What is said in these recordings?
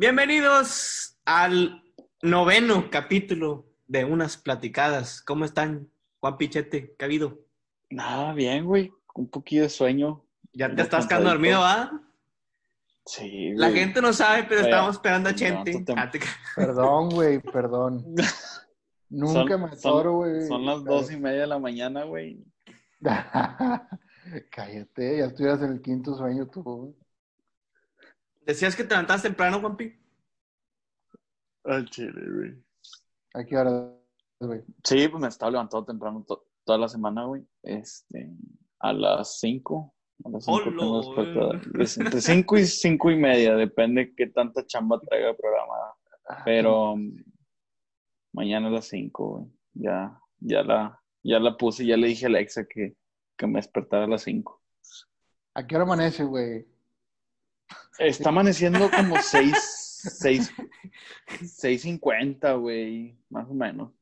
Bienvenidos al noveno capítulo de Unas Platicadas. ¿Cómo están, Juan Pichete? ¿Qué ha habido? Nada, bien, güey. Un poquillo de sueño. ¿Ya te estás quedando dormido, va? Sí, La gente no sabe, pero Oye, estamos esperando a no, Chente. te- Ah, Perdón, güey, perdón. Nunca Son- me atoro, güey. Son las dos y media de la mañana, güey. Cállate, ya estuvieras en el quinto sueño tú. Decías que te levantabas temprano, Juanpi. Al chile, güey. ¿A qué hora, güey? Sí, pues me estaba levantando temprano to- toda la semana, güey. Este, a las cinco. A las cinco Hola, tengo despertador. güey. Es Entre cinco y cinco y media, depende qué tanta chamba traiga programada. Pero um, mañana a las cinco, güey. Ya, ya la, ya la puse, ya le dije a Alexa que, que me despertara a las cinco. ¿A qué hora amanece, güey? Está amaneciendo como seis, seis, seis cincuenta, güey, más o menos.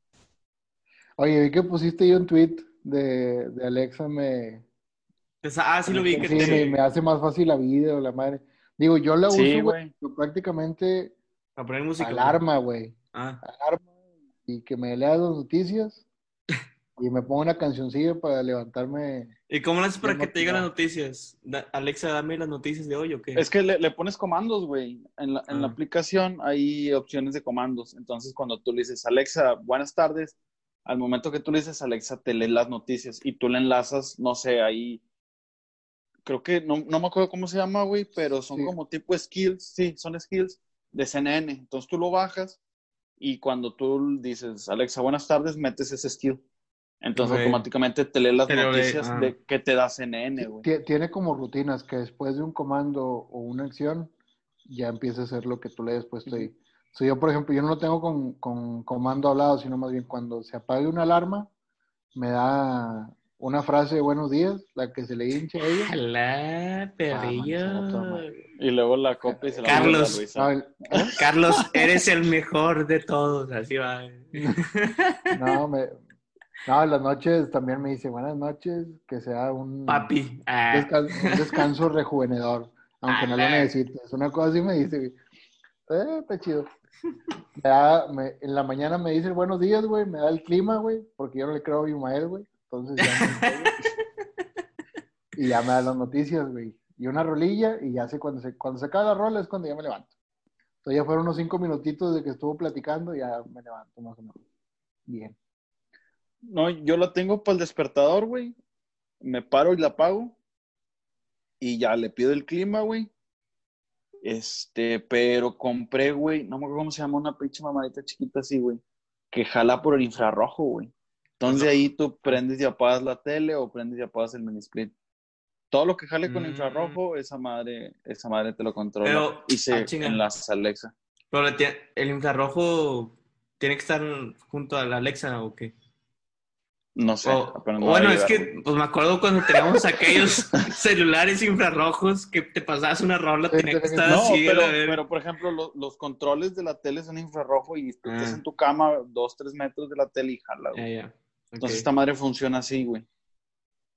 Oye, vi que pusiste yo un tweet de, de Alexa, me, Pues, Ah, sí lo vi que sí, te... me, me hace más fácil la vida o la madre. Digo, yo la Sí, uso, güey, prácticamente Para poner música. alarma, güey. Ah. Alarma y que me lea las noticias y me ponga una cancioncilla para levantarme. ¿Y cómo lo haces para que no- te lleguen las noticias? Da- Alexa, dame las noticias de hoy o qué? Es que le, le pones comandos, güey. En la, en la Ah. aplicación hay opciones de comandos. Entonces, cuando tú le dices, Alexa, buenas tardes, al momento que tú le dices, Alexa, te lee las noticias y tú le enlazas, no sé, ahí. Creo que no, no me acuerdo cómo se llama, güey, pero son Sí. como tipo skills, sí, son skills de CNN. Entonces tú lo bajas y cuando tú dices, Alexa, buenas tardes, metes ese skill. Entonces Ok. automáticamente te lee las Te noticias ah. de que te da CNN, güey. Tie- Tiene como rutinas que después de un comando o una acción ya empieza a hacer lo que tú le hayas puesto ahí. So, yo, por ejemplo, yo no lo tengo con, con comando hablado, sino más bien cuando se apague una alarma, me da una frase de buenos días, la que se le hincha a ella. Hola, perrillo. Ah. Y luego la copia y se la Carlos. a el- Carlos, eres el mejor de todos. Así va. no, me- no, en las noches también me dice buenas noches, que sea un, Papi. Ah, un descanso rejuvenedor, aunque no lo necesites. Una cosa así me dice, güey. eh, está chido. Me da- me- en la mañana me dice buenos días, güey, me da el clima, güey, porque yo no le creo a Imael, güey. Entonces ya me y ya me da las noticias, güey. Y una rolilla, y ya sé cuando se, cuando se acaba la rola es cuando ya me levanto. Entonces ya fueron unos cinco minutitos de que estuvo platicando, y ya me levanto más o menos. Bien. No, yo la tengo para el despertador, güey. Me paro y la apago. Y ya le pido el clima, güey. Este, pero compré, güey, no me acuerdo cómo se llama, una pinche mamadita chiquita así, güey, que jala por el infrarrojo, güey. Entonces ahí tú prendes y apagas la tele o prendes y apagas el mini split. Todo lo que jale con Mm. infrarrojo, esa madre, esa madre te lo controla. Pero- y se ah, enlaza a Alexa. Pero el infrarrojo tiene que estar junto a la Alexa o qué? No sé. O- a bueno, es que pues me acuerdo cuando teníamos aquellos celulares infrarrojos que te pasabas una rola, tenía que estar No, así. pero, por ejemplo, lo- los controles de la tele son infrarrojo y tú estás Ah. en tu cama dos, tres metros de la tele y jala, güey. Ya. Entonces esta madre funciona así, güey.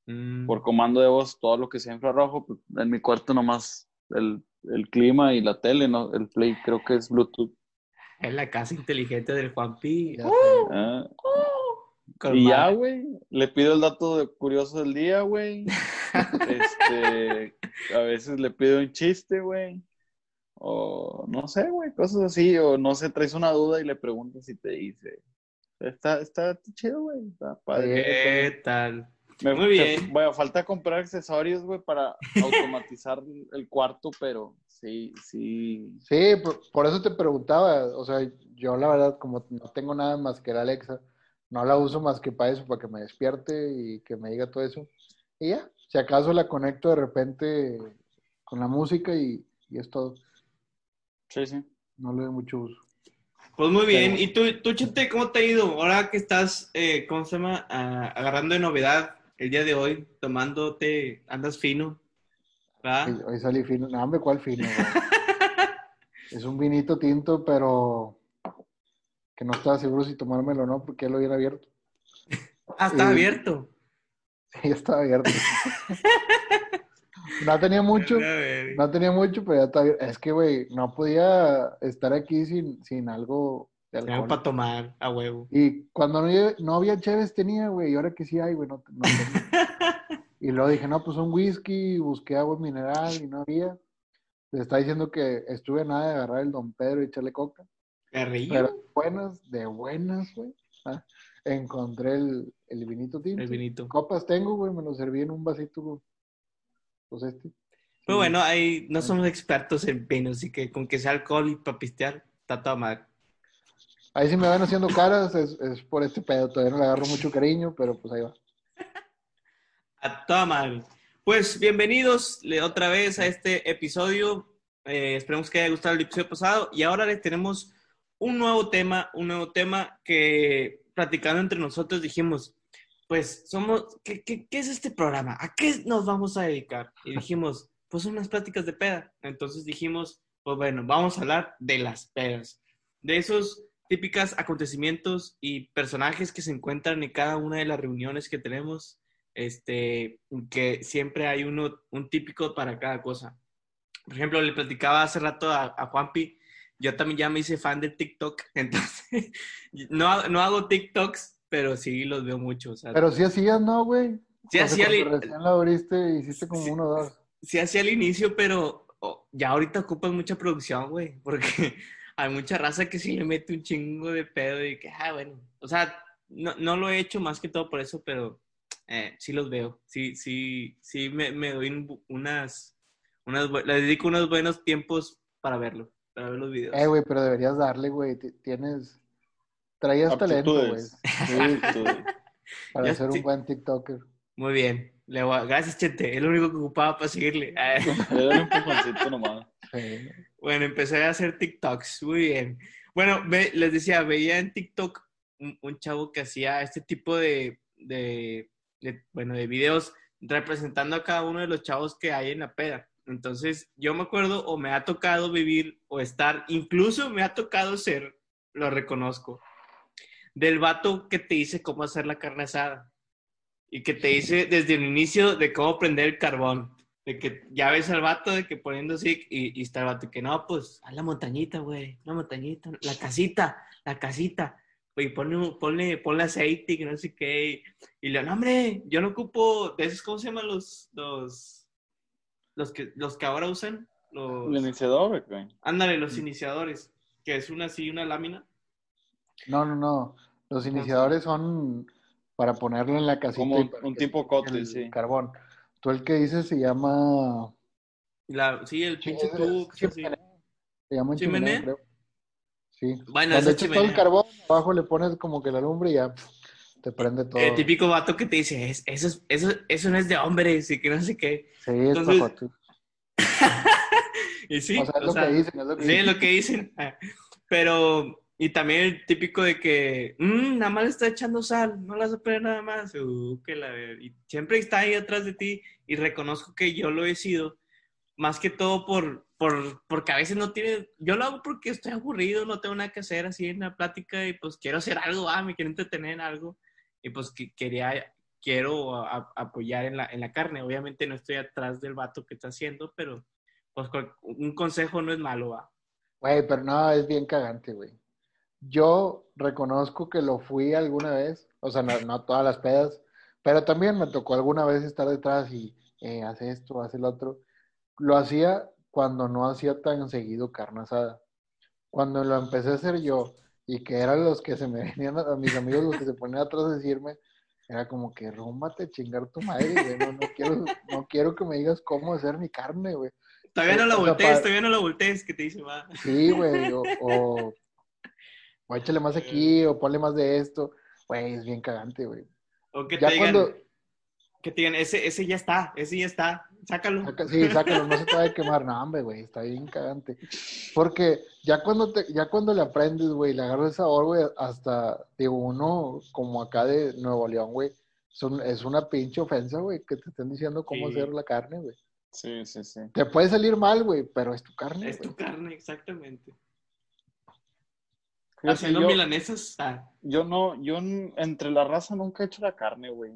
Mm. Por comando de voz, todo lo que sea infrarrojo, pues, en mi cuarto nomás el, el clima y la tele, ¿no? El play creo que es Bluetooth. Es la casa inteligente del Juanpi. Ya Uh. Ah, con y ya, güey, le pido el dato de- curioso del día, güey. este, a veces le pido un chiste, güey. O no sé, güey, cosas así. O no sé, traes una duda y le preguntas y te dice. Está, está chido, güey. Está padre. ¿Qué tal? Me, Muy bien. Bueno, falta comprar accesorios, güey, para automatizar el cuarto, pero sí, sí. Sí, por, por eso te preguntaba, o sea, yo la verdad, como no tengo nada más que la Alexa, no la uso más que para eso, para que me despierte y que me diga todo eso. Y ya, si acaso la conecto de repente con la música y, y es todo. Sí, sí. No le doy mucho uso. Pues muy bien. Pero- ¿Y tú, tú, Chente, cómo te ha ido? Ahora que estás, eh, ¿cómo se llama? Ah, agarrando de novedad el día de hoy, tomándote, andas fino, ¿verdad? Hoy, hoy salí fino. No, hombre, ¿cuál fino? es un vinito tinto, pero que no estaba seguro si tomármelo o no, porque ya lo habían abierto. Ah, está y- abierto. Sí, estaba abierto. No tenía mucho, no tenía mucho, pero ya está bien. Es que, güey, no podía estar aquí sin, sin algo de Algo para tomar a huevo. Y cuando no, había- no había Chévez tenía, güey, y ahora que sí hay, güey, no, no tenía. Y luego dije, no, pues un whisky, busqué agua mineral y no había. Le está diciendo que estuve nada de agarrar el Don Pedro y echarle coca. Carrillo. Pero de buenas, de buenas, güey. ah, Encontré el, el vinito tinto. El vinito. Copas tengo, güey, me lo serví en un vasito, pues este. Pero bueno, ahí no somos expertos en vino, así que con que sea alcohol y para pistear, está toda madre. Ahí sí me van haciendo caras, es, es por este pedo. Todavía no le agarro mucho cariño, pero pues ahí va. A toda madre. Pues bienvenidos otra vez a este episodio. Eh, esperemos que haya gustado el episodio pasado. Y ahora les tenemos un nuevo tema, un nuevo tema que platicando entre nosotros dijimos, pues somos, ¿qué, qué, qué es este programa? ¿A qué nos vamos a dedicar? Y dijimos, pues unas pláticas de peda. Entonces dijimos, pues bueno, vamos a hablar de las pedas. De esos típicos acontecimientos y personajes que se encuentran en cada una de las reuniones que tenemos este, que siempre hay uno, un típico para cada cosa. Por ejemplo, le platicaba hace rato a, a Juanpi, yo también ya me hice fan de TikTok, entonces no, no hago TikToks, pero sí los veo mucho. O sea, Pero sí hacías, ¿no, güey? sí O sea, hacía, al, recién la abriste, hiciste como Sí. uno o dos. sí hacía al inicio, pero oh, ya ahorita ocupan mucha producción, güey, porque hay mucha raza que sí le mete un chingo de pedo y que, ah, bueno, o sea, no, no lo he hecho más que todo por eso, pero eh, sí los veo, sí, sí, sí me, me doy un- unas, unas, bu- le dedico unos buenos tiempos para verlo, para ver los videos. Eh, güey, pero deberías darle, güey. ti- Tienes. Traías talento, güey. Sí, para Ya ser sí. un buen TikToker. Muy bien, le voy a- gracias, Chente, es lo único que ocupaba para seguirle. Le doy un empujoncito nomás. Sí. Bueno, empecé a hacer TikToks, muy bien. Bueno, ve- les decía, veía en TikTok un, un chavo que hacía este tipo de, de, de, bueno, de videos representando a cada uno de los chavos que hay en la peda. Entonces, yo me acuerdo o me ha tocado vivir o estar, incluso me ha tocado ser, lo reconozco, del vato que te dice cómo hacer la carne asada y que te dice desde el inicio de cómo prender el carbón. De que ya ves al vato de que poniendo así y, y está el vato que no, pues a la montañita, güey, la montañita, la casita, la casita. Y ponle, ponle, ponle aceite y no sé qué. Y le no, hombre, yo no ocupo de esos, ¿cómo se llaman los, los, los que, los que ahora usan? Los, El iniciador, güey. ándale, los iniciadores, que es una así, una lámina. No, no, no. Los iniciadores son para ponerlo en la casita. Como un- un que tipo el sí. Carbón. Tú el que dices se llama. La, sí, el pinche tubo chimenea. Se llama ¿Chimenea? creo. Sí. Bueno, Cuando echas todo el carbón, abajo le pones como que la lumbre y ya pf, te prende todo. El típico vato que te dice, "Es- eso, es- eso, eso no es de hombres y que no sé qué. Sí, es Entonces, pajote. Y sí, O sea, es o lo sea, que dicen, es lo que sí, es lo que dicen. Ah, Pero, y también el típico de que, "Mm, nada más le está echando sal, no le vas a poner nada más. Uh, que la Y siempre está ahí atrás de ti y reconozco que yo lo he sido, más que todo por, por, porque a veces no tiene, yo lo hago porque estoy aburrido, no tengo nada que hacer así en la plática y pues quiero hacer algo, ah, me quiero entretener en algo y pues que, quería, quiero apoyar en la, en la carne. Obviamente no estoy atrás del vato que está haciendo, pero pues un consejo no es malo, va. Güey, pero no, es bien cagante, güey. Yo reconozco que lo fui alguna vez, o sea, no, no todas las pedas, pero también me tocó alguna vez estar detrás y eh, hace esto, hace el otro. Lo hacía cuando no hacía tan seguido carne asada. Cuando lo empecé a hacer yo y que eran los que se me venían, a, a mis amigos los que se ponían atrás a decirme, era como que rúmbate a chingar tu madre, güey. No, no quiero, no quiero que me digas cómo hacer mi carne, güey. Todavía no la O sea, voltees, todavía no la voltees, que te dice, va. Sí, güey, o, o, o échale más aquí, o ponle más de esto. Güey, es bien cagante, güey. O que Ya te digan, cuando- que te digan, ese, ese ya está, ese ya está, sácalo. Sí, sácalo, no se te va a quemar. No, hombre, güey, está bien cagante. Porque ya cuando, te, ya cuando le aprendes, güey, le agarras el sabor, güey, hasta, digo, uno como acá de Nuevo León, güey, son- es una pinche ofensa, güey, que te estén diciendo cómo Sí. hacer la carne, güey. Sí, sí, sí. Te puede salir mal, güey, pero es tu carne, Es güey. tu carne, exactamente. Haciendo yo, milanesas, ah, yo no, yo entre la raza nunca he hecho la carne, güey.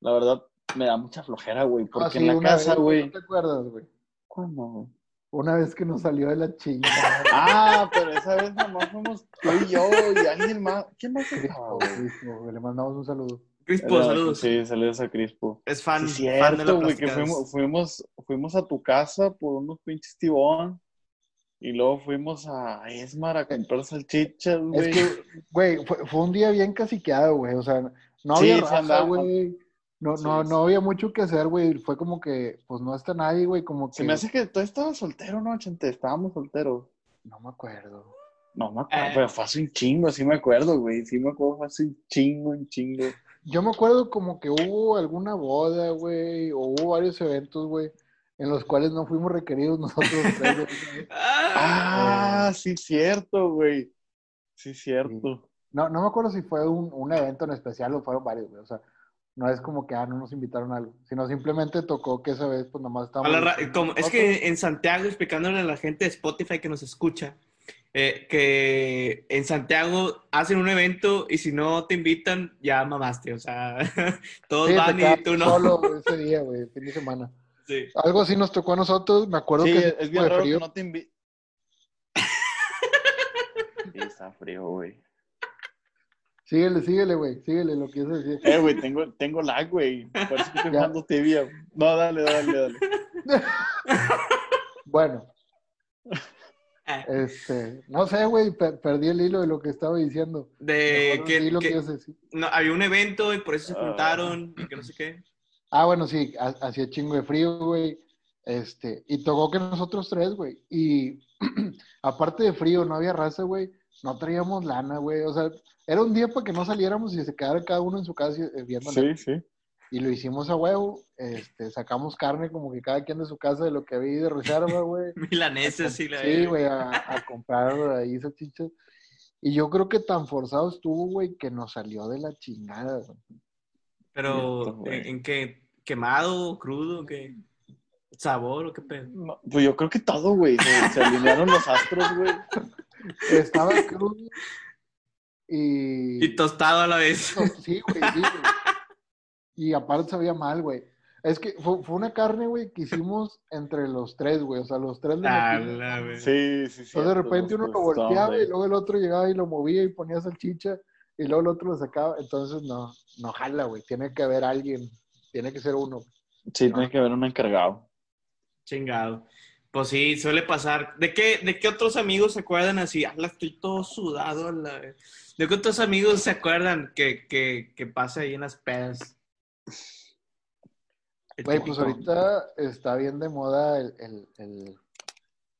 La verdad, me da mucha flojera, güey, porque Ah, sí, en la una casa, güey. ¿No te acuerdas, güey? ¿Cuándo, güey? Una vez que nos salió de la chingada. Ah, pero esa vez nomás fuimos tú y yo y alguien más. ¿Quién más estaba, güey? Crispo, güey, Le mandamos un saludo. Crispo, Era- saludos. Sí, saludos a Crispo. Es fan, Sí, fan de la cierto, güey, que fuimos, fuimos, fuimos a tu casa por unos pinches tibón y luego fuimos a Esmar a comprar salchichas, Es güey. que, güey, fue, fue un día bien caciqueado, güey. O sea, no había sí raza, güey. No, Sí, no, sí. no había mucho que hacer, güey. Fue como que, pues no está nadie, güey. Como que. Se me hace que tú estabas soltero, ¿no, Chente? Estábamos solteros. No me acuerdo. No me acuerdo, Eh. pero fue hace un chingo, sí me acuerdo, güey. Sí me acuerdo, fue hace un chingo, un chingo. Yo me acuerdo como que hubo alguna boda, güey. O hubo varios eventos, güey. En los cuales no fuimos requeridos nosotros tres. Ah, Ah, sí, cierto, güey. Sí, cierto. No, no me acuerdo si fue un, un evento en especial o fueron varios, güey. O sea, no es como que, ah, no nos invitaron a algo. Sino simplemente tocó que esa vez, pues nomás estábamos. como- es que en Santiago, explicándole a la gente de Spotify que nos escucha, eh, que en Santiago hacen un evento y si no te invitan, ya mamaste. O sea, todos Sí, van y tú no. solo ese día, güey, fin de semana. Sí. Algo así nos tocó a nosotros, me acuerdo Sí, que es bien raro frío- que no te invitan. Sí, está frío, güey. Síguele, síguele, güey, síguele lo que a decir. Eh, güey, tengo, tengo lag, güey. Parece que estoy jugando tibia. No, dale, dale, dale. Bueno, Ah, este, no sé, güey, per- perdí el hilo de lo que estaba diciendo. De que, lo que decir. no, había un evento y por eso se Ah. juntaron y que no sé qué. Ah, bueno, sí, ha- hacía chingo de frío, güey. Este, y tocó que nosotros tres, güey. Y aparte de frío, no había raza, güey. No traíamos lana, güey. O sea, era un día para que no saliéramos y se quedara cada uno en su casa eh, viendo Sí, sí. Y lo hicimos a huevo. Este, sacamos carne como que cada quien de su casa de lo que había de reserva, güey. Milaneses sí la Sí, güey, a, a comprar ahí salchichas. Y yo creo que tan forzado estuvo, güey, que nos salió de la chingada, güey. Pero, güey. ¿en, en qué? ¿Quemado, crudo, qué? ¿Sabor o qué pedo? No, pues yo creo que todo, güey. Se, se alinearon los astros, güey. Estaba crudo. Y... Y tostado a la vez. Sí, güey, sí, güey. Y aparte sabía mal, güey. Es que fue, fue una carne, güey, que hicimos entre los tres, güey. O sea, los tres le Ah. Sí, sí, sí. Entonces de repente uno lo volteaba y luego el otro llegaba y lo movía y ponía salchicha y luego el otro lo sacaba. Entonces no, no jala, güey. Tiene que haber alguien. Tiene que ser uno. Sí, tiene que haber un encargado. Chingado. Pues sí, suele pasar. ¿De qué, de qué otros amigos se acuerdan así? Ah, estoy todo sudado. a la vez"? ¿De qué otros amigos se acuerdan que, que, que pasa ahí en las pedas? Güey, pues ahorita está bien de moda el, el, el,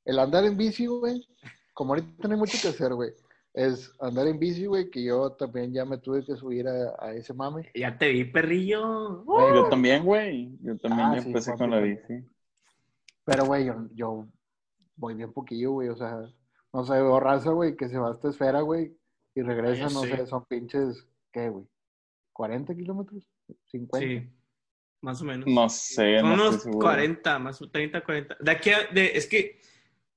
el andar en bici, güey. Como ahorita no hay mucho que hacer, güey. Es andar en bici, güey, que yo también ya me tuve que subir a, a ese mame. Ya te vi, perrillo. Güey, Yo también, güey. Yo también Ah, ya sí, empecé con la bici. Pero, güey, yo, yo voy bien poquillo, güey. O sea, no sé, veo raza, güey, que se va a esta esfera, güey, y regresa, Ah, no sí. sé, son pinches, ¿qué, güey? ¿40 kilómetros? ¿50? Sí, más o menos. No sé, Son no unos estoy seguro. 40, más 30, 40. De aquí a, de, es que,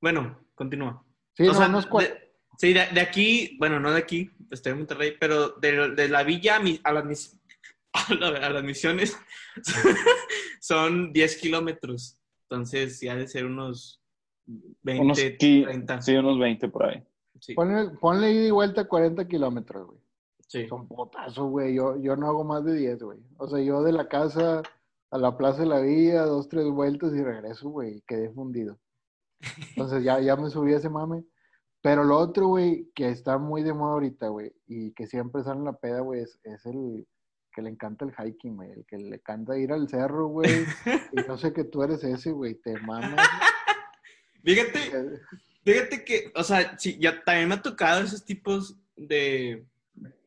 bueno, continúa. Sí, O no, sea, unos de- sí, de, de aquí, bueno, no de aquí, estoy en Monterrey, pero de, de la villa a, mi- a las, mis- a, la- a las misiones son 10 kilómetros. Entonces, ya ha de ser unos 20, Unos qui- 30. Sí, unos 20 por ahí. Sí, Ponle, ponle ida y vuelta 40 kilómetros, güey. sí. Son potazos, güey. Yo, yo no hago más de 10, güey. O sea, yo de la casa a la Plaza de la Villa, dos, tres vueltas y regreso, güey. Quedé fundido. Entonces ya, ya me subí a ese mame. Pero lo otro, güey, que está muy de moda ahorita, güey, y que siempre sale en la peda, güey, es, es el que le encanta el hiking, güey. El que le encanta ir al cerro, güey. y yo sé que tú eres ese, güey. Te mamas. Fíjate. Fíjate que, o sea, sí, ya también me ha tocado esos tipos de,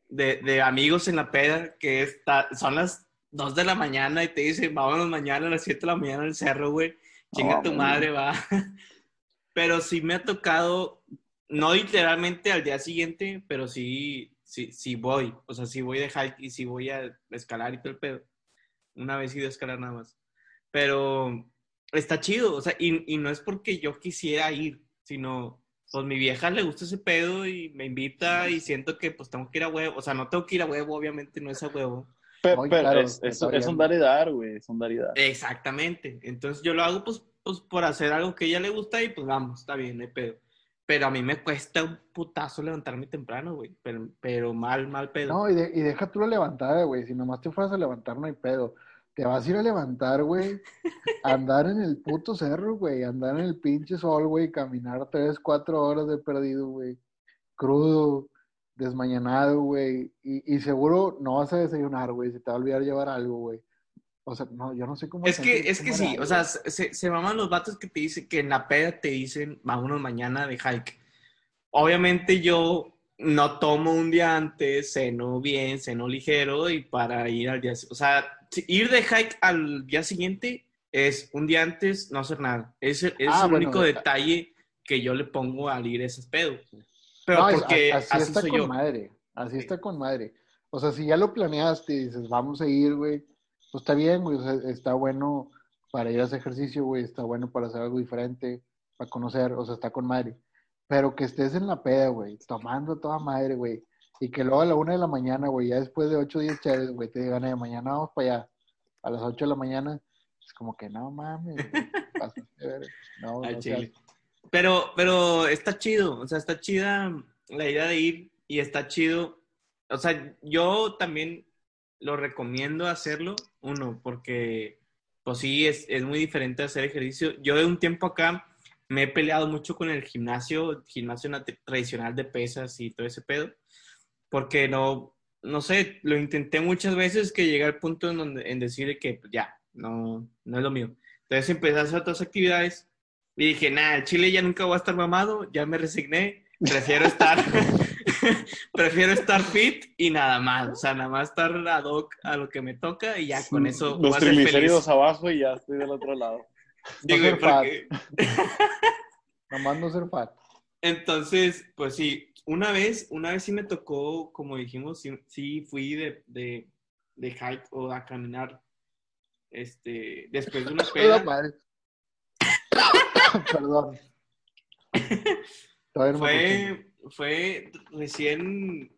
de, de amigos en la peda que está, son las 2 de la mañana y te dicen, vámonos mañana a las 7 de la mañana al cerro, güey. Chinga tu madre, va. Pero sí me ha tocado, no literalmente al día siguiente, pero sí, sí, sí voy. O sea, sí voy de hike y sí voy a escalar y todo el pedo. Una vez he ido a escalar nada más. Pero está chido, o sea, y, y no es porque yo quisiera ir, sino, pues mi vieja le gusta ese pedo y me invita y siento que pues tengo que ir a huevo, o sea, no tengo que ir a huevo, obviamente no es a huevo, Pe- Muy pero caro, es, es- es un dar y dar, güey. Es un dar y dar. Exactamente. Entonces yo lo hago pues, pues por hacer algo que a ella le gusta y pues vamos, está bien, no hay pedo. Pero a mí me cuesta un putazo levantarme temprano, güey. Pero, mal, mal pedo. No, y, de- y deja tú la levantada, güey. Si nomás te fueras a levantar, no hay pedo. Te vas a ir a levantar, güey. Andar en el puto cerro, güey. Andar en el pinche sol, güey. Caminar tres, cuatro horas de perdido, güey. Crudo, desmañanado, güey. Y, y seguro no vas a desayunar, güey. Se te va a olvidar llevar algo, güey. O sea, no, yo no sé cómo. Es que, es que sí, algo. o sea, se, se maman los vatos que te dicen que en la peda te dicen vámonos mañana de hike. Obviamente yo no tomo un día antes, ceno bien, ceno ligero y para ir al día, o sea, ir de hike al día siguiente es un día antes no hacer nada. Ese es Ah, el bueno, único eh, detalle que yo le pongo al ir a esos pedos. Pero No, es- porque así, así está soy con yo. madre. Así Sí. está con madre. O sea, si ya lo planeaste y dices, vamos a ir, güey, pues está bien, güey. O sea, está bueno para ir a hacer ejercicio, güey. Está bueno para hacer algo diferente, para conocer. O sea, está con madre. Pero que estés en la peda, güey, tomando toda madre, güey. Y que luego a la una de la mañana, güey, ya después de ocho o diez chaves, güey, te digan, eh, mañana vamos para allá. A las ocho de la mañana. Es como que no mames, güey, de. No, no seas-. Pero, pero está chido, o sea, está chida la idea de ir y está chido. O sea, yo también lo recomiendo hacerlo, uno, porque pues sí, es, es muy diferente hacer ejercicio. Yo de un tiempo acá me he peleado mucho con el gimnasio, gimnasio tradicional de pesas y todo ese pedo, porque no, no sé, lo intenté muchas veces que llegué al punto en, donde, en decir que pues, ya, no, no es lo mío. Entonces empecé a hacer otras actividades y dije, nada, chile ya nunca voy a estar mamado, ya me resigné, prefiero estar, prefiero estar fit y nada más, o sea, nada más estar ad hoc a lo que me toca y ya con eso voy Los triglicéridos abajo y ya estoy del otro lado. Sí, No ser fat. porque- Nomás no ser fat. Entonces, pues sí, una vez, una vez sí me tocó, como dijimos, sí, sí fui de, de, de hike o a caminar, este, después de una peda. Perdón. Fue, fue recién,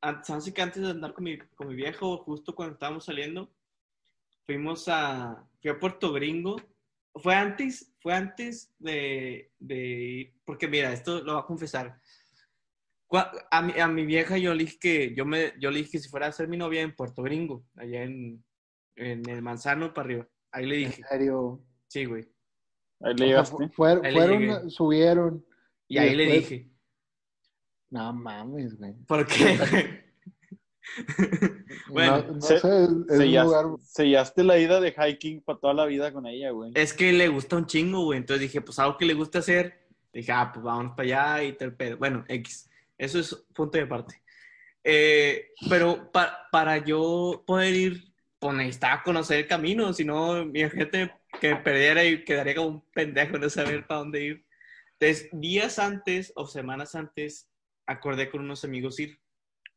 antes, antes que antes de andar con mi, con mi viejo, justo cuando estábamos saliendo, fuimos a, fui a Puerto Gringo. Fue antes, fue antes de, de, porque mira, esto lo voy a confesar. A mi, a mi vieja yo le dije que, yo me, yo le dije que si fuera a ser mi novia en Puerto Gringo, allá en, en el Manzano para arriba. Ahí le dije, En serio. sí, güey. Ahí le llegaste. Ahí le fueron, llegué. subieron. Y Y ahí le dije, No mames, güey. ¿por qué? Bueno, no, no se- sé, es, Sellaste, lugar. sellaste la ida de hiking para toda la vida con ella, güey. Es que le gusta un chingo, güey. Entonces dije, pues algo que le gusta hacer. Dije, ah, pues vámonos para allá y tal pedo. Bueno, X. Eso es punto de parte. Eh, pero pa- para yo poder ir, pues necesitaba conocer el camino. Si no, mi gente que me perdiera y quedaría como un pendejo no saber para dónde ir. Entonces, días antes o semanas antes, acordé con unos amigos ir.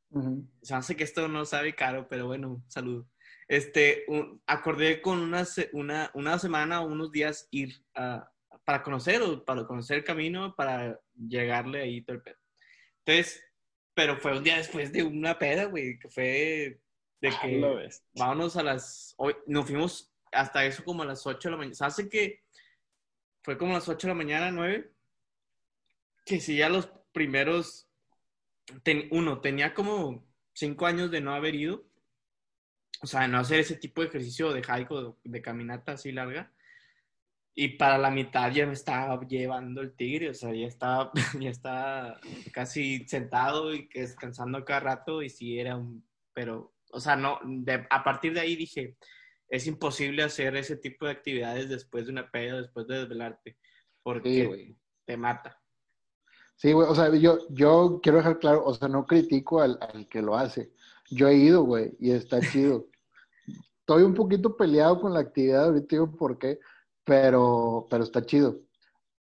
Me hace que esto no sabe caro, pero bueno, saludo. Este, un- acordé con una, una, una semana o unos días ir a, para conocer, o para conocer el camino, para llegarle ahí todo el pedo. Entonces, pero fue un día después de una peda, güey, que fue de Ah, que ves. vámonos a las, hoy, nos fuimos hasta eso como a las 8 de la mañana. Se hace que fue como a las 8 de la mañana, 9, que sí, ya los primeros, ten- uno, tenía como 5 años de no haber ido, o sea, de no hacer ese tipo de ejercicio de hike o de, de caminata así larga. Y para la mitad ya me estaba llevando el tigre, o sea, ya estaba, ya estaba casi sentado y descansando cada rato y sí era un, pero, o sea, no, de- a partir de ahí dije, es imposible hacer ese tipo de actividades después de una peda, después de desvelarte, porque Sí, te mata. Sí, güey, o sea, yo, yo quiero dejar claro, o sea, no critico al, al que lo hace. Yo he ido, güey, y está chido. Estoy un poquito peleado con la actividad, ahorita digo por qué, pero, pero está chido.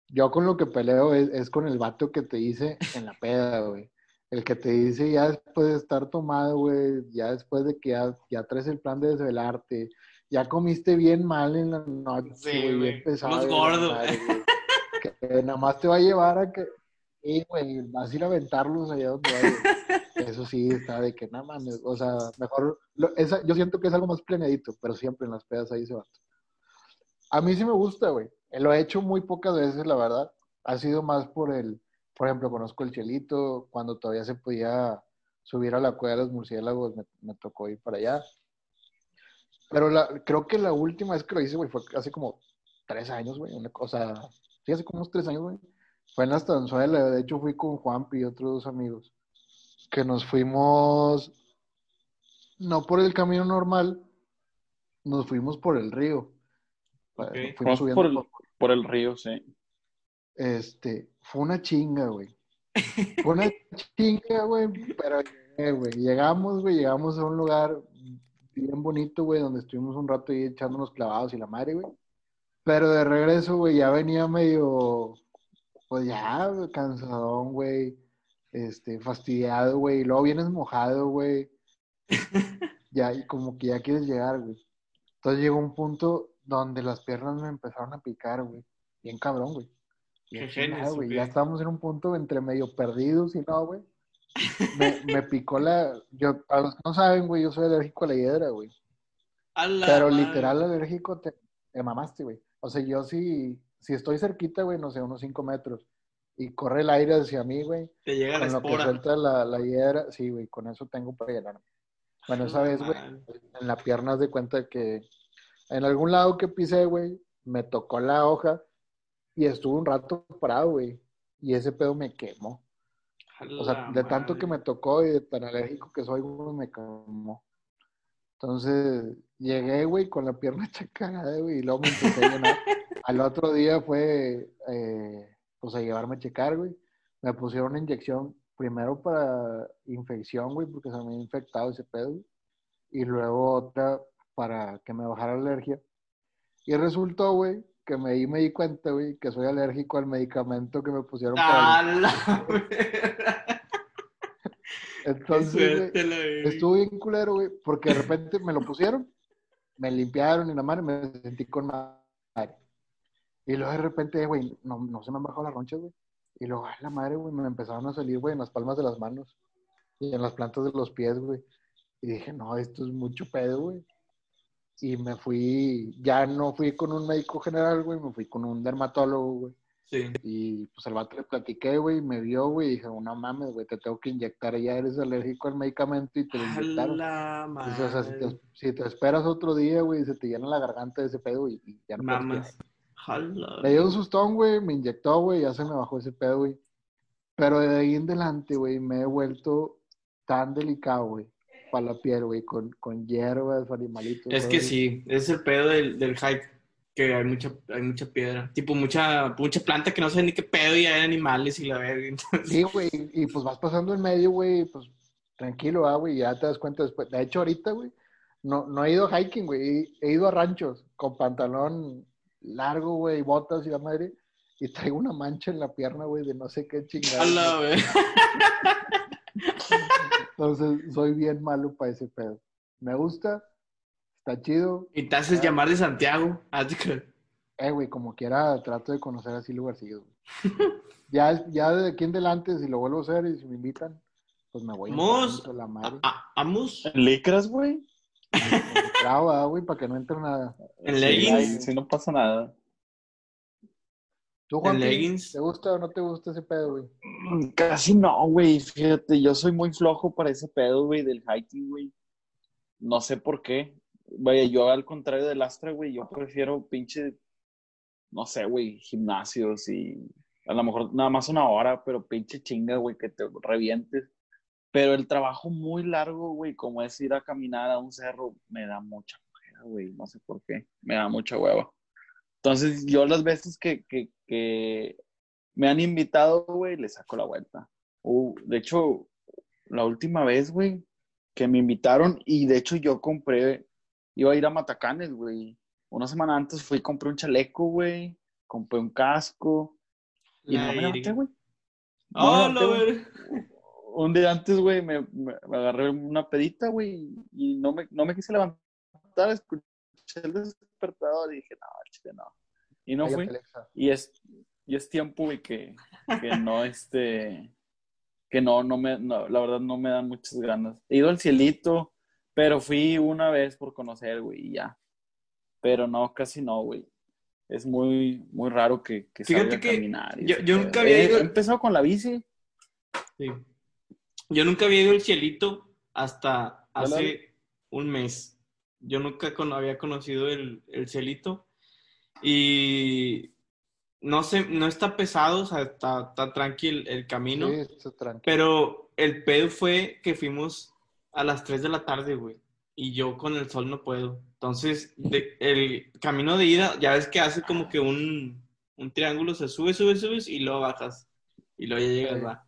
Yo con lo que peleo es, es con el vato que te dice en la peda, güey. El que te dice ya después de estar tomado, güey, ya después de que ya, ya traes el plan de desvelarte, ya comiste bien mal en la noche, Sí, güey, bien pesado. La gordos. madre, güey. que nada más te va a llevar a que, sí, güey, vas a ir a aventarlos allá donde vayas. Eso sí, está de que nada mames, o sea, mejor, esa, yo siento que es algo más planeadito, pero siempre en las pedas ahí se va. A mí sí me gusta, güey. Lo he hecho muy pocas veces, la verdad. Ha sido más por el, por ejemplo, conozco el Chelito, cuando todavía se podía subir a la cueva de los murciélagos, me, me tocó ir para allá. Pero la, creo que la última vez que lo hice, güey, fue hace como tres años, güey. Una cosa, sí, hace como unos tres años, güey. Fue en la estanzuela, de hecho fui con Juanpi y otros dos amigos, que nos fuimos, no por el camino normal, nos fuimos por el río. Fuimos subiendo por el, por- por el río, sí. Este, fue una chinga, güey. Fue una chinga, güey, pero güey. Llegamos, güey, llegamos a un lugar bien bonito, güey, donde estuvimos un rato ahí echándonos clavados y la madre, güey. Pero de regreso, güey, ya venía medio, pues ya, cansadón, güey. Este, fastidiado, güey. Y luego vienes mojado, güey. Ya, y como que ya quieres llegar, güey. Entonces llegó un punto donde las piernas me empezaron a picar, güey. Bien cabrón, güey. Genio, chingada, güey. Ya estábamos en un punto entre medio perdidos y no, güey. Me, me picó la. Yo, a los que no saben, güey, yo soy alérgico a la hiedra, güey. Pero madre. literal alérgico te, te mamaste, güey. O sea, yo sí, si estoy cerquita, güey, no sé, unos 5 metros, y corre el aire hacia mí, güey, Te llega la con lo que espora. suelta la, la hiedra, sí, güey, con eso tengo para llenarme. Bueno, esa vez, güey, en la pierna de cuenta que en algún lado que pisé, güey, me tocó la hoja y estuve un rato parado, güey. Y ese pedo me quemó. O sea, de tanto madre. que me tocó y de tan alérgico que soy, güey, me quemó. Entonces, llegué, güey, con la pierna hecha cagada, güey, y luego me empecé a llenar. Al otro día fue, eh, pues, a llevarme a checar, güey. Me pusieron una inyección, primero para infección, güey, porque se me había infectado ese pedo, güey. Y luego otra para que me bajara la alergia. Y resultó, güey, que me di, me di cuenta, güey, que soy alérgico al medicamento que me pusieron para... A la Entonces, güey, la. Estuvo bien culero, güey, porque de repente me lo pusieron, me limpiaron y la madre me sentí con madre. Y luego de repente, güey, no, no se me han bajado las ronchas, güey. Y luego, ay, la madre, güey, me empezaron a salir, güey, en las palmas de las manos y en las plantas de los pies, güey. Y dije, no, esto es mucho pedo, güey. Y me fui, ya no fui con un médico general, güey, me fui con un dermatólogo, güey. Sí. Y pues al vato le platiqué, güey, me vio, güey, y dije, no mames, güey, te tengo que inyectar, ya eres alérgico al medicamento y te lo inyectaron. la Dice, o sea, si madre. te, si te esperas otro día, güey, se te llena la garganta de ese pedo y, y ya no Mamas. Jala. Me dio un sustón, güey, me inyectó, güey, ya se me bajó ese pedo, güey. Pero de ahí en adelante, güey, me he vuelto tan delicado, güey, para la piel, güey, con, con hierbas, animalitos. Es todo que sí, es el pedo del, del hike, que hay mucha, hay mucha piedra. Tipo, mucha, mucha planta que no sé ni qué pedo y hay animales y la verga. Entonces, Sí, güey, y pues vas pasando en medio, güey, pues tranquilo, ah, güey, ya te das cuenta después. De hecho, ahorita, güey, no, no he ido hiking, güey, he ido a ranchos con pantalón largo, güey, botas y la madre, y traigo una mancha en la pierna, güey, de no sé qué a chingada. Entonces, soy bien malo para ese pedo. Me gusta, está chido. Y te haces llamar de Santiago. Eh, güey, como quiera, trato de conocer así lugarcillos. Ya, ya de aquí en adelante, si lo vuelvo a hacer y si me invitan, pues me voy Vamos a la madre. a- a- Amos ¿En licras, güey? Brava, güey, para que no entre nada. en Sí, leggings. sí no pasa nada. ¿Tú, Juan, leggings. ¿te gusta o no te gusta ese pedo, güey? Mm, Casi no, güey. Fíjate, yo soy muy flojo para ese pedo, güey, del hiking, güey. No sé por qué. Vaya, yo al contrario del Astra, güey, yo prefiero pinche, no sé, güey, gimnasios y a lo mejor nada más una hora, pero pinche chinga, güey, que te revientes. Pero el trabajo muy largo, güey, como es ir a caminar a un cerro, me da mucha hueva, güey, no sé por qué, me da mucha hueva. Entonces, yo las veces que, que, que me han invitado, güey, le saco la vuelta. Uh, de hecho, la última vez, güey, que me invitaron y de hecho yo compré, iba a ir a Matacanes, güey. Una semana antes fui y compré un chaleco, güey, compré un casco y La no me levanté, güey. No Oh, Un día antes, güey, me, agarré una pedita, güey, y no me, no me quise levantar, escuché el despertador y dije, no, chile, no. Y no fui. Y es, y es tiempo, güey, que, que no, este, que no, no me, no, la verdad no me dan muchas ganas. He ido al cielito, pero fui una vez por conocer, güey, y ya. Pero no, casi no, güey. Es muy, muy raro que, que Fíjate salga a que caminar. yo- yo nunca había He- ido- He empezado con la bici. Sí. Yo nunca había ido al cielito hasta hace un mes. Yo nunca con- había conocido el, el cielito. Y no sé, no está pesado, o sea, está, está tranquilo el camino. Sí, está tranquilo. Pero el pedo fue que fuimos a las 3 de la tarde, güey. Y yo con el sol no puedo. Entonces, de- el camino de ida, ya ves que hace como que un, un triángulo, se sube, sube, subes y luego bajas. Y luego ya llegas, Sí. va.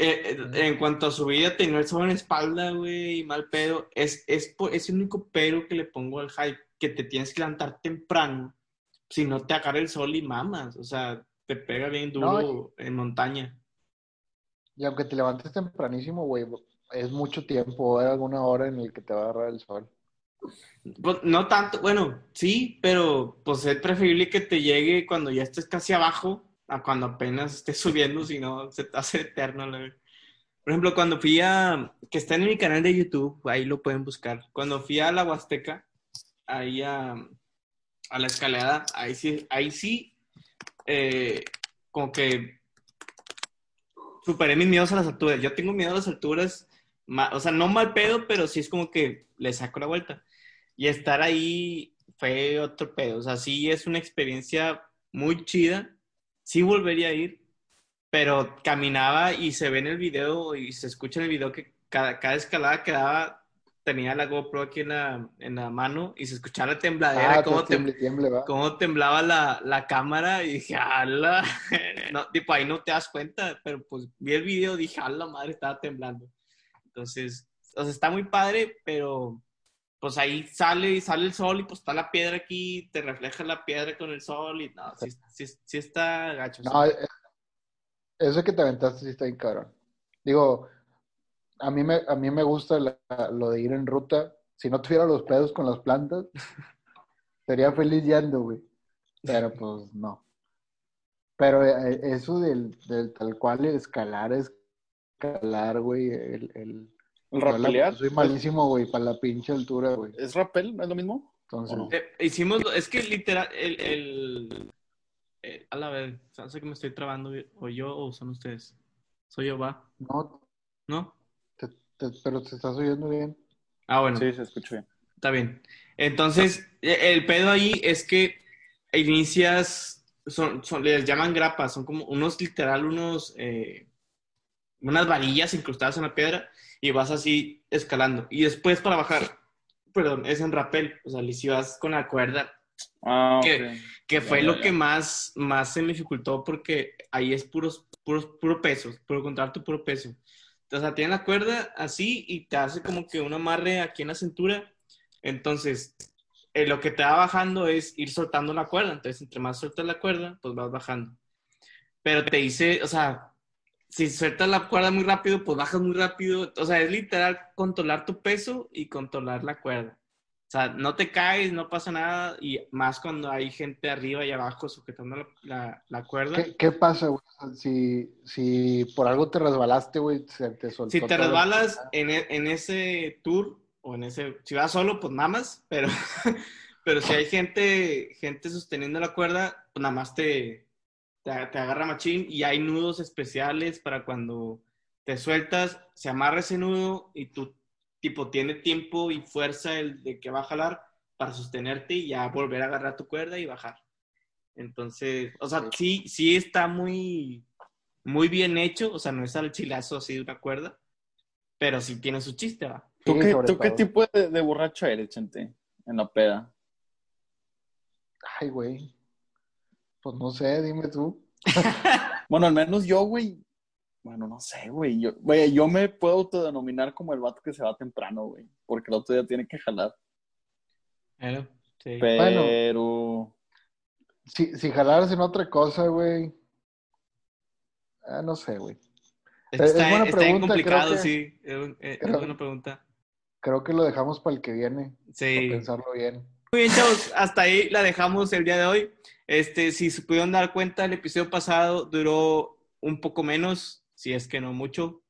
Eh, en cuanto a subida, tener el sol en la espalda, güey, y mal pedo. Es, es, es el único pero que le pongo al hype, que te tienes que levantar temprano. Si no te agarra el sol y mamas. O sea, te pega bien duro No, en montaña. Y aunque te levantes tempranísimo, güey, es mucho tiempo, hay alguna hora en la que te va a agarrar el sol. Pues, no tanto, bueno, sí, pero pues es preferible que te llegue cuando ya estés casi abajo a cuando apenas estés subiendo, si no se te hace eterno. Por ejemplo, cuando fui a, que está en mi canal de YouTube, ahí lo pueden buscar. Cuando fui a la Huasteca, ahí a, a la escalada, ahí sí, ahí sí, eh, como que superé mis miedos a las alturas. Yo tengo miedo a las alturas, o sea, no mal pedo, pero sí es como que le saco la vuelta. Y estar ahí fue otro pedo. O sea, sí es una experiencia muy chida. Sí volvería a ir, pero caminaba y se ve en el video y se escucha en el video que cada, cada escalada que daba tenía la GoPro aquí en la, en la mano y se escuchaba la tembladera, Ah, cómo, te tiemble, tiemble, va. cómo temblaba la, la cámara y dije, ala. No, tipo, ahí no te das cuenta, pero pues vi el video y dije, ala, madre, estaba temblando. Entonces, o sea, está muy padre, pero pues ahí sale y sale el sol y pues está la piedra aquí, te refleja la piedra con el sol y no, sí, sí, sí está gacho. No, eh, eso que te aventaste sí está bien cabrón. Digo, a mí me, a mí me gusta la- lo de ir en ruta. Si no tuviera los pedos con las plantas, sería feliz yendo, güey. Pero pues no. Pero eh, eso del, del tal cual el escalar, escalar, güey, el, el, El rapelear. soy malísimo, güey, para la pinche altura, güey. ¿Es rappel? ¿Es lo mismo? Entonces, ¿O no? Eh, hicimos, es que literal, el, el, el- a la vez, no sé que me estoy trabando, o yo o son ustedes. Soy yo, va, no, ¿no? te- te- pero te estás oyendo bien. Ah, bueno. Sí, se escucha bien. Está bien. Entonces, e- el pedo ahí es que inicias, son, son- les llaman grapas, son como unos, literal, unos, eh, unas varillas incrustadas en la piedra y vas así escalando. Y después para bajar, perdón, es en rappel, o sea, si vas con la cuerda, Ah, que Ya, fue ya, lo que más, más se me dificultó porque ahí es puros, puros, puro peso, puro controlar tu puro peso. O sea, tiene la cuerda así y te hace como que un amarre aquí en la cintura. Entonces, eh, lo que te va bajando es ir soltando la cuerda. Entonces, entre más sueltas la cuerda, pues vas bajando. Pero te dice, o sea, si sueltas la cuerda muy rápido, pues bajas muy rápido. O sea, es literal controlar tu peso y controlar la cuerda. O sea, no te caes, no pasa nada, y más cuando hay gente arriba y abajo sujetando la, la- la cuerda. ¿Qué, qué pasa, güey? Si, si por algo te resbalaste, güey, se te soltó. Si te resbalas en, e- en ese tour o en ese, si vas solo, pues mamas, pero, pero si hay gente, gente sosteniendo la cuerda, pues nada más te, te, te agarra machín y hay nudos especiales para cuando te sueltas, se amarra ese nudo y tú, tipo, tiene tiempo y fuerza el de que va a jalar para sostenerte y ya volver a agarrar tu cuerda y bajar. Entonces, o sea, sí, sí está muy, muy bien hecho, o sea, no es al chilazo así de una cuerda, pero sí tiene su chiste, va. ¿Tú, Sí, qué, tú tipo de, de borracho eres, Chente? En la peda. Ay, güey. Pues no sé, dime tú. Bueno, al menos yo, güey. Bueno, no sé, güey. Yo, güey, yo me puedo autodenominar como el vato que se va temprano, güey. Porque el otro día tiene que jalar. Pero, sí. Pero. Si, si jalaras en otra cosa, güey. Ah, no sé, güey. Es que es está, buena está bien pregunta, complicado, creo que- sí. Es, es- creo- buena pregunta. Creo que lo dejamos para el que viene. Para Sí. pensarlo bien. Muy bien, chavos. Hasta ahí la dejamos el día de hoy. Este, si se pudieron dar cuenta, el episodio pasado duró un poco menos. si es que no mucho,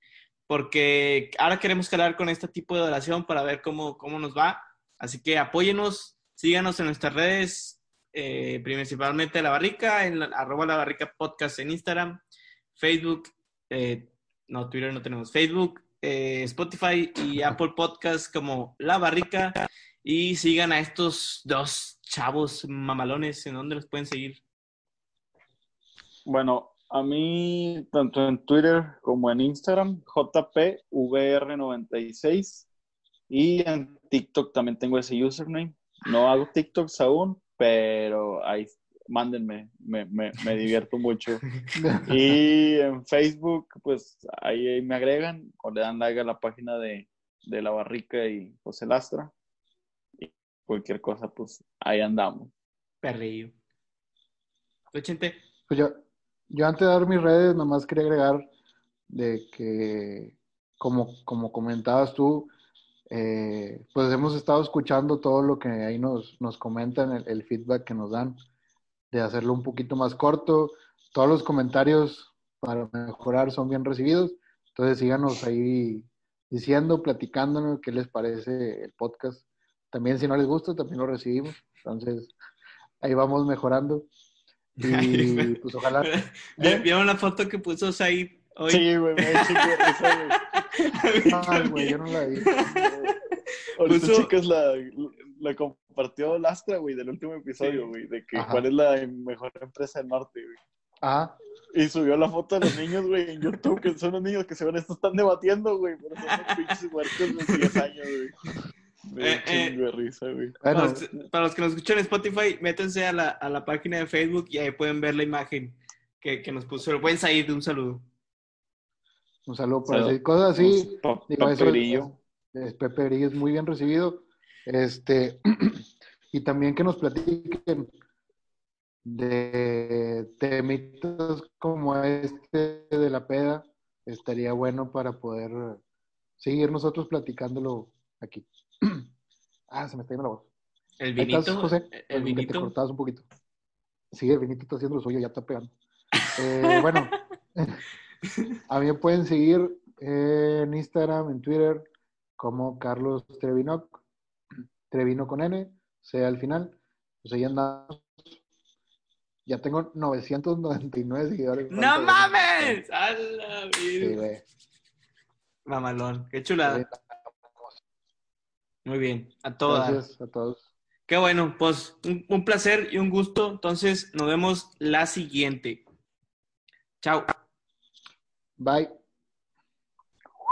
porque ahora queremos hablar con este tipo de oración para ver cómo, cómo nos va. Así que apóyenos, síganos en nuestras redes, eh, principalmente La Barrica, en la, arroba La Barrica Podcast en Instagram, Facebook, eh, no, Twitter no tenemos, Facebook, eh, Spotify y Apple Podcast como La Barrica. Y sigan a estos dos chavos mamalones, ¿en dónde los pueden seguir? Bueno, a mí, tanto en Twitter como en Instagram, JPVR96. Y en TikTok también tengo ese username. No hago TikToks aún, pero ahí mándenme, me, me, me divierto mucho. y en Facebook, pues ahí me agregan o le dan like a la página de, de La Barrica y José Lastra. Cualquier cosa, pues ahí andamos. Perrillo. ¿Tú, Chente? Pues yo, yo antes de dar mis redes, nomás quería agregar de que, como, como comentabas tú, eh, pues hemos estado escuchando todo lo que ahí nos, nos comentan, el, el, feedback que nos dan, de hacerlo un poquito más corto. Todos los comentarios para mejorar son bien recibidos. Entonces síganos ahí diciendo, platicándonos qué les parece el podcast. También si no les gusta, también lo recibimos. Entonces ahí vamos mejorando. Y pues ojalá. ¿Vieron la foto que puso Said hoy? Sí, güey, me Ay, güey, yo no la vi. Ahorita, puso... chicas, la, la compartió Lastra, güey, del último episodio, güey, de que Ajá. cuál es la mejor empresa del norte, güey. Ajá. Y subió la foto de los niños, güey, en YouTube, que son los niños que según esto están debatiendo, güey, pero son los pinches muertos de 10 años, güey. Eh, eh, de risa, güey. Bueno. Para, los, para, los, que nos escuchan en Spotify, métanse a la, a la página de Facebook y ahí pueden ver la imagen que, que nos puso el buen Said. Un saludo. Un saludo para decir cosas así. Digo, eso es, es, Pepe Grillo es muy bien recibido. Este, y también que nos platiquen de temitas como este de la peda. Estaría bueno para poder seguir nosotros platicándolo aquí. ah, se me está yendo la voz. El vinito. Estás, José? El vinito. Te cortabas un poquito. Sí, el vinito está haciendo lo suyo, ya está pegando. Eh, bueno, a mí me pueden seguir en Instagram, en Twitter, como Carlos Trevinoc, Trevino con N, sea al final. Pues ahí andamos. Ya tengo 999 seguidores. ¡No mames! ¡A la Sí, güey. Mamalón, qué chulada. Muy bien, a todas. Gracias a todos. Qué bueno, pues un, un, placer y un gusto. Entonces, nos vemos la siguiente. Chao. Bye.